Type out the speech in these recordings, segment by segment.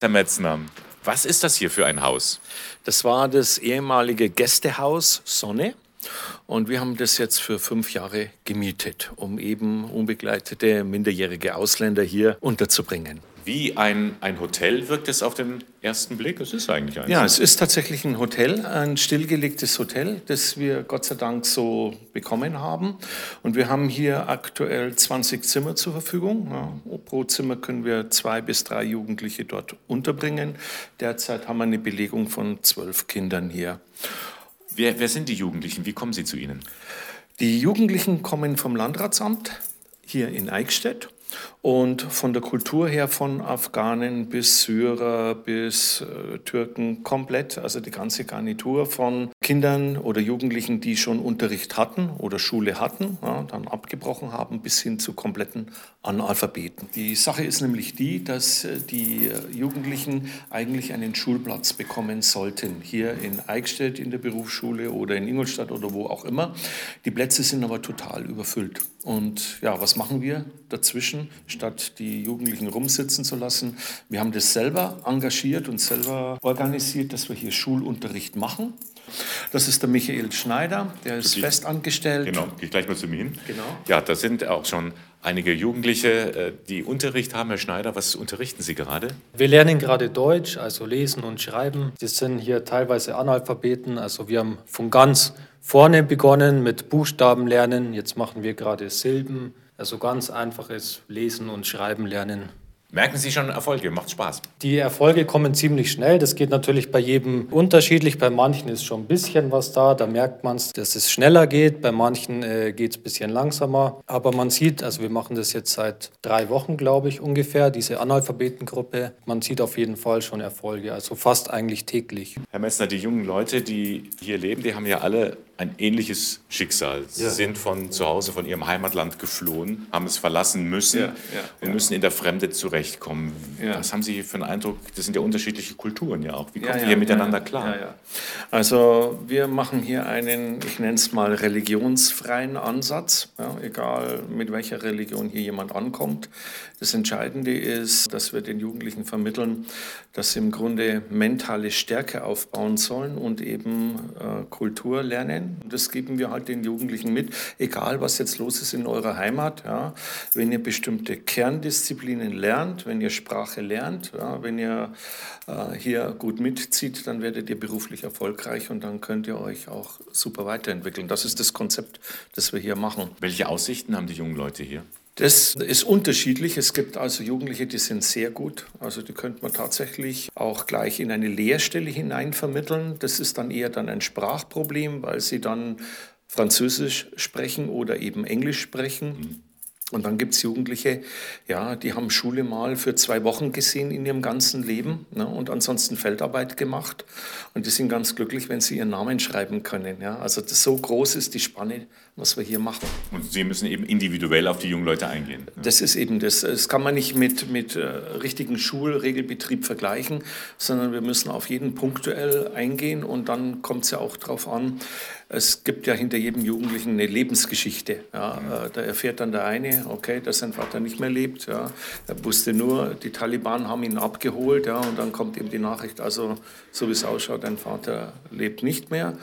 Herr Metzner, was ist das hier für ein Haus? Das war das ehemalige Gästehaus Sonne. Und wir haben das jetzt für fünf Jahre gemietet, um eben unbegleitete minderjährige Ausländer hier unterzubringen. Wie ein, ein Hotel wirkt es auf den ersten Blick? Es ist eigentlich eins. Ja, es ist tatsächlich ein Hotel, ein stillgelegtes Hotel, das wir Gott sei Dank so bekommen haben. Und wir haben hier aktuell 20 Zimmer zur Verfügung. Ja, pro Zimmer können wir zwei bis drei Jugendliche dort unterbringen. Derzeit haben wir eine Belegung von zwölf Kindern hier. Wer, wer sind die Jugendlichen? Wie kommen sie zu Ihnen? Die Jugendlichen kommen vom Landratsamt hier in Eichstätt und von der Kultur her von Afghanen bis Syrer bis äh, Türken komplett, also die ganze Garnitur von Kindern oder Jugendlichen, die schon Unterricht hatten oder Schule hatten, ja, dann abgebrochen haben, bis hin zu kompletten Analphabeten. Die Sache ist nämlich die, dass äh, die Jugendlichen eigentlich einen Schulplatz bekommen sollten, hier in Eichstätt in der Berufsschule oder in Ingolstadt oder wo auch immer. Die Plätze sind aber total überfüllt. Und ja, was machen wir dazwischen? Statt die Jugendlichen rumsitzen zu lassen. Wir haben das selber engagiert und selber organisiert, dass wir hier Schulunterricht machen. Das ist der Michael Schneider, der ist festangestellt. Genau, gehe ich gleich mal zu mir hin. Genau. Ja, da sind auch schon einige Jugendliche, äh, die Unterricht haben. Herr Schneider, was unterrichten Sie gerade? Wir lernen gerade Deutsch, also lesen und schreiben. Wir sind hier teilweise Analphabeten, also wir haben von ganz vorne begonnen mit Buchstaben lernen. Jetzt machen wir gerade Silben, also ganz einfaches Lesen und Schreiben lernen. Merken Sie schon Erfolge? Macht Spaß? Die Erfolge kommen ziemlich schnell. Das geht natürlich bei jedem unterschiedlich. Bei manchen ist schon ein bisschen was da. Da merkt man es, dass es schneller geht. Bei manchen äh, geht es ein bisschen langsamer. Aber man sieht, also wir machen das jetzt seit drei Wochen, glaube ich, ungefähr, diese Analphabetengruppe. Man sieht auf jeden Fall schon Erfolge. Also fast eigentlich täglich. Herr Messner, die jungen Leute, die hier leben, die haben ja alle ein ähnliches Schicksal. Sie ja. sind von zu Hause, von ihrem Heimatland geflohen, haben es verlassen müssen ja, ja, und müssen in der Fremde zurechtkommen. Was haben Sie für einen Eindruck? Das sind ja unterschiedliche Kulturen ja auch. Wie kommen Sie hier miteinander klar? Also wir machen hier einen, ich nenne es mal religionsfreien Ansatz, egal mit welcher Religion hier jemand ankommt. Das Entscheidende ist, dass wir den Jugendlichen vermitteln, dass sie im Grunde mentale Stärke aufbauen sollen und eben äh, Kultur lernen sein. Und das geben wir halt den Jugendlichen mit, egal was jetzt los ist in eurer Heimat. Ja. Wenn ihr bestimmte Kerndisziplinen lernt, wenn ihr Sprache lernt, ja, wenn ihr äh, hier gut mitzieht, dann werdet ihr beruflich erfolgreich und dann könnt ihr euch auch super weiterentwickeln. Das ist das Konzept, das wir hier machen. Welche Aussichten haben die jungen Leute hier? Das ist unterschiedlich. Es gibt also Jugendliche, die sind sehr gut. Also die könnte man tatsächlich auch gleich in eine Lehrstelle hinein vermitteln. Das ist dann eher dann ein Sprachproblem, weil sie dann Französisch sprechen oder eben Englisch sprechen. Mhm. Und dann gibt es Jugendliche, ja, die haben Schule mal für zwei Wochen gesehen in ihrem ganzen Leben ne, und ansonsten Feldarbeit gemacht. Und die sind ganz glücklich, wenn sie ihren Namen schreiben können. Ja. Also das, so groß ist die Spanne, was wir hier machen. Und Sie müssen eben individuell auf die jungen Leute eingehen. Ne? Das ist eben das. Das kann man nicht mit, mit äh, richtigen Schulregelbetrieb vergleichen, sondern wir müssen auf jeden punktuell eingehen und dann kommt es ja auch darauf an, es gibt ja hinter jedem Jugendlichen eine Lebensgeschichte. Ja. Mhm. Da erfährt dann der eine, okay, dass sein Vater nicht mehr lebt. Ja. Er wusste nur, die Taliban haben ihn abgeholt. Ja, und dann kommt eben die Nachricht, also so wie es ausschaut, dein Vater lebt nicht mehr.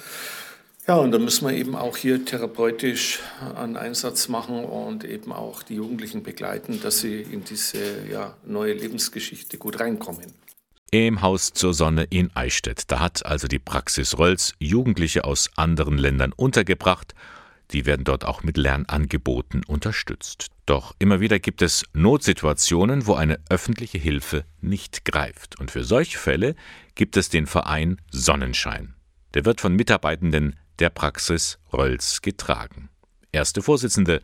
Ja, und da müssen wir eben auch hier therapeutisch einen Einsatz machen und eben auch die Jugendlichen begleiten, dass sie in diese ja, neue Lebensgeschichte gut reinkommen im Haus zur Sonne in Eichstätt. Da hat also die Praxis Rolls Jugendliche aus anderen Ländern untergebracht. Die werden dort auch mit Lernangeboten unterstützt. Doch immer wieder gibt es Notsituationen, wo eine öffentliche Hilfe nicht greift. Und für solche Fälle gibt es den Verein Sonnenschein. Der wird von Mitarbeitenden der Praxis Rolls getragen. Erste Vorsitzende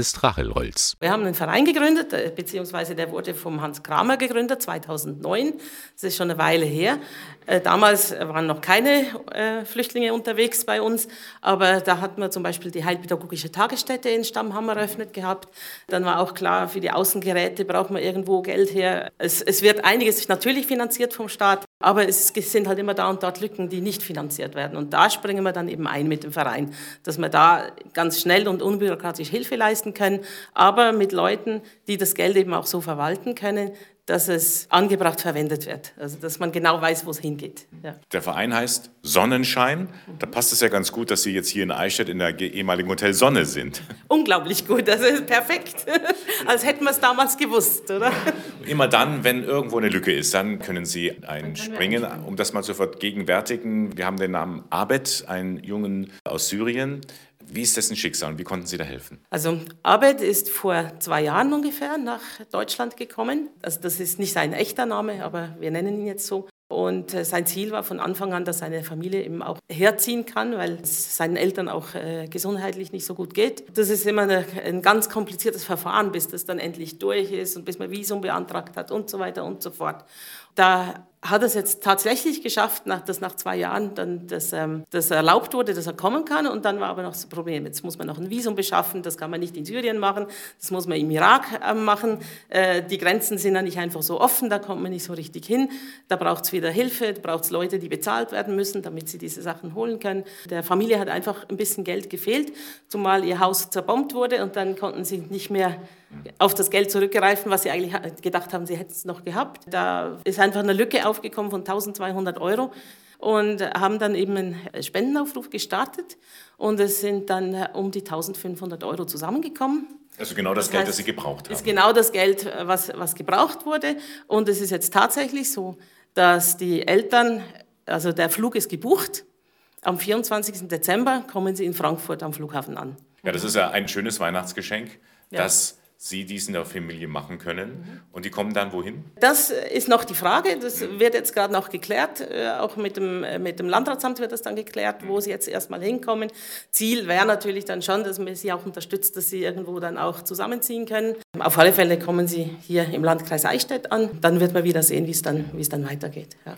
ist Rachel Rolls. Wir haben einen Verein gegründet, äh, beziehungsweise der wurde vom Hans Kramer gegründet, 2009. Das ist schon eine Weile her. Äh, damals waren noch keine äh, Flüchtlinge unterwegs bei uns, aber da hatten wir zum Beispiel die Heilpädagogische Tagesstätte in Stammham eröffnet gehabt. Dann war auch klar, für die Außengeräte braucht man irgendwo Geld her. Es, es wird einiges natürlich finanziert vom Staat, aber es sind halt immer da und dort Lücken, die nicht finanziert werden. Und da springen wir dann eben ein mit dem Verein, dass wir da ganz schnell und unbürokratisch Hilfe leisten können, aber mit Leuten, die das Geld eben auch so verwalten können, dass es angebracht verwendet wird. Also dass man genau weiß, wo es hingeht. Ja. Der Verein heißt Sonnenschein. Da passt es ja ganz gut, dass Sie jetzt hier in Eichstätt in der ehemaligen Hotel Sonne sind. Unglaublich gut, das ist perfekt. Als hätten wir es damals gewusst, oder? Immer dann, wenn irgendwo eine Lücke ist, dann können Sie einspringen. Um das mal zu vergegenwärtigen, wir haben den Namen Abed, einen Jungen aus Syrien. Wie ist dessen Schicksal und wie konnten Sie da helfen? Also Abed ist vor zwei Jahren ungefähr nach Deutschland gekommen. Also das ist nicht sein echter Name, aber wir nennen ihn jetzt so. Und äh, sein Ziel war von Anfang an, dass seine Familie eben auch herziehen kann, weil es seinen Eltern auch äh, gesundheitlich nicht so gut geht. Das ist immer eine, ein ganz kompliziertes Verfahren, bis das dann endlich durch ist und bis man Visum beantragt hat und so weiter und so fort. Da hat es jetzt tatsächlich geschafft, nach, dass nach zwei Jahren dann das, ähm, das erlaubt wurde, dass er kommen kann. Und dann war aber noch das Problem, jetzt muss man noch ein Visum beschaffen, das kann man nicht in Syrien machen, das muss man im Irak äh, machen. Äh, die Grenzen sind dann nicht einfach so offen, da kommt man nicht so richtig hin. Da braucht es wieder Hilfe, da braucht es Leute, die bezahlt werden müssen, damit sie diese Sachen holen können. Der Familie hat einfach ein bisschen Geld gefehlt, zumal ihr Haus zerbombt wurde und dann konnten sie nicht mehr auf das Geld zurückgreifen, was sie eigentlich gedacht haben, sie hätten es noch gehabt. Da ist einfach eine Lücke aufgekommen von 1200 Euro und haben dann eben einen Spendenaufruf gestartet und es sind dann um die 1500 Euro zusammengekommen. Also genau das, das Geld, heißt, das Sie gebraucht haben. Ist genau das Geld, was, was gebraucht wurde. Und es ist jetzt tatsächlich so, dass die Eltern, also der Flug ist gebucht. Am 24. Dezember kommen sie in Frankfurt am Flughafen an. Ja, das ist ja ein schönes Weihnachtsgeschenk, ja. dass Sie dies in der Familie machen können. Mhm. Und die kommen dann wohin? Das ist noch die Frage. Das mhm. wird jetzt gerade noch geklärt. Äh, auch mit dem, äh, mit dem Landratsamt wird das dann geklärt, wo sie jetzt erstmal hinkommen. Ziel wäre natürlich dann schon, dass man sie auch unterstützt, dass sie irgendwo dann auch zusammenziehen können. Auf alle Fälle kommen sie hier im Landkreis Eichstätt an. Dann wird man wieder sehen, wie es dann, wie es dann weitergeht. Ja.